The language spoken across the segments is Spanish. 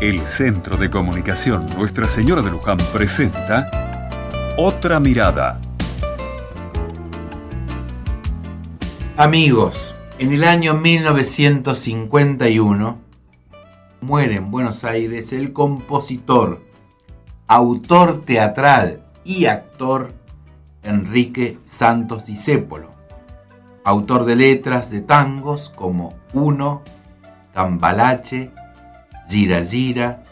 El Centro de Comunicación Nuestra Señora de Luján presenta Otra Mirada. Amigos, en el año 1951 muere en Buenos Aires el compositor, autor teatral y actor Enrique Santos Discépolo, autor de letras de tangos como Uno, Cambalache, Gira Gira.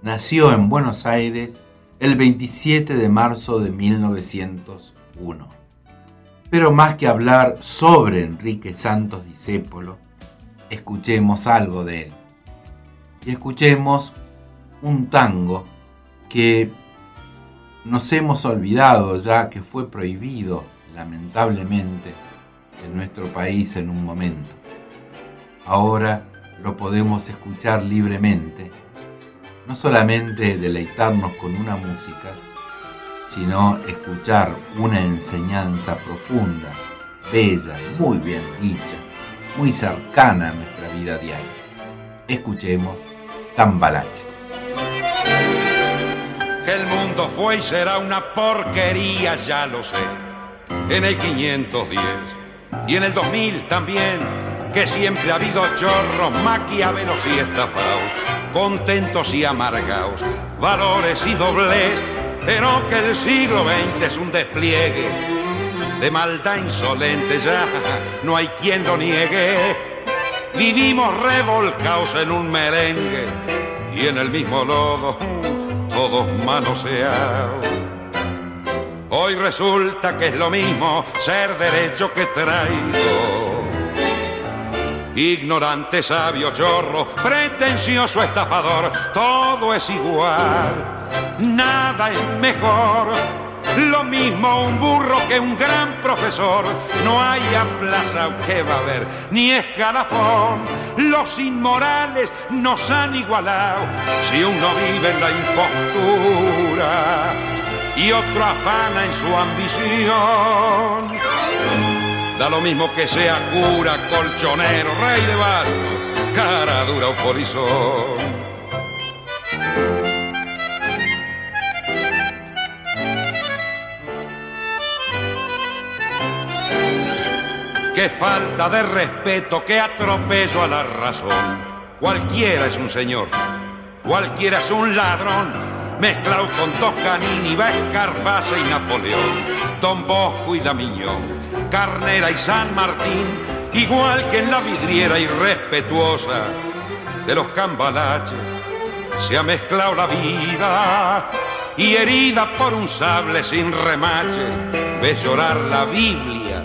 Nació en Buenos Aires el 27 de marzo de 1901. Pero más que hablar sobre Enrique Santos Discépolo, escuchemos algo de él. Y escuchemos un tango que nos hemos olvidado ya que fue prohibido, lamentablemente, en nuestro país en un momento. Ahora lo podemos escuchar libremente, no solamente deleitarnos con una música, sino escuchar una enseñanza profunda, bella, muy bien dicha, muy cercana a nuestra vida diaria. Escuchemos Cambalache. El mundo fue y será una porquería, ya lo sé. En el 510 y en el 2000 también que siempre ha habido chorros, maquiavelos y estafados, contentos y amargados, valores y dobles, pero que el siglo XX es un despliegue de maldad insolente, ya no hay quien lo niegue. Vivimos revolcados en un merengue y en el mismo lodo, todos manoseados. Hoy resulta que es lo mismo ser derecho que traigo ignorante, sabio, chorro, pretencioso, estafador, todo es igual, nada es mejor. Lo mismo un burro que un gran profesor, no hay plaza que va a haber, ni escalafón. Los inmorales nos han igualado, si uno vive en la impostura y otro afana en su ambición. Da lo mismo que sea cura, colchonero, rey de barco, cara dura o polizón. Qué falta de respeto, qué atropello a la razón. Cualquiera es un señor, cualquiera es un ladrón, mezclado con Toscanini, Escarface y Napoleón, Don Bosco y la Miñón Carnera y San Martín, igual que en la vidriera irrespetuosa de los cambalaches, se ha mezclado la vida y herida por un sable sin remaches, ves llorar la Biblia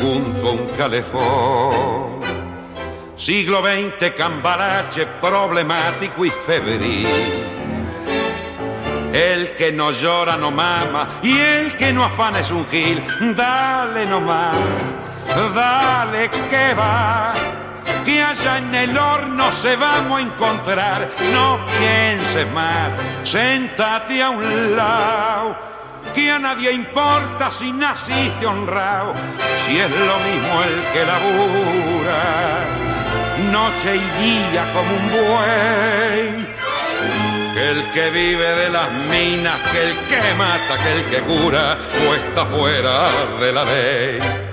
junto a un calefón. Siglo XX, cambalache problemático y febril el que no llora no mama y el que no afana es un gil. Dale nomás, dale que va. Que allá en el horno se vamos a encontrar. No pienses más, sentate a un lado. Que a nadie importa si naciste honrado, si es lo mismo el que labura, noche y día como un buey que el que vive de las minas, que el que mata, que el que cura, o está fuera de la ley.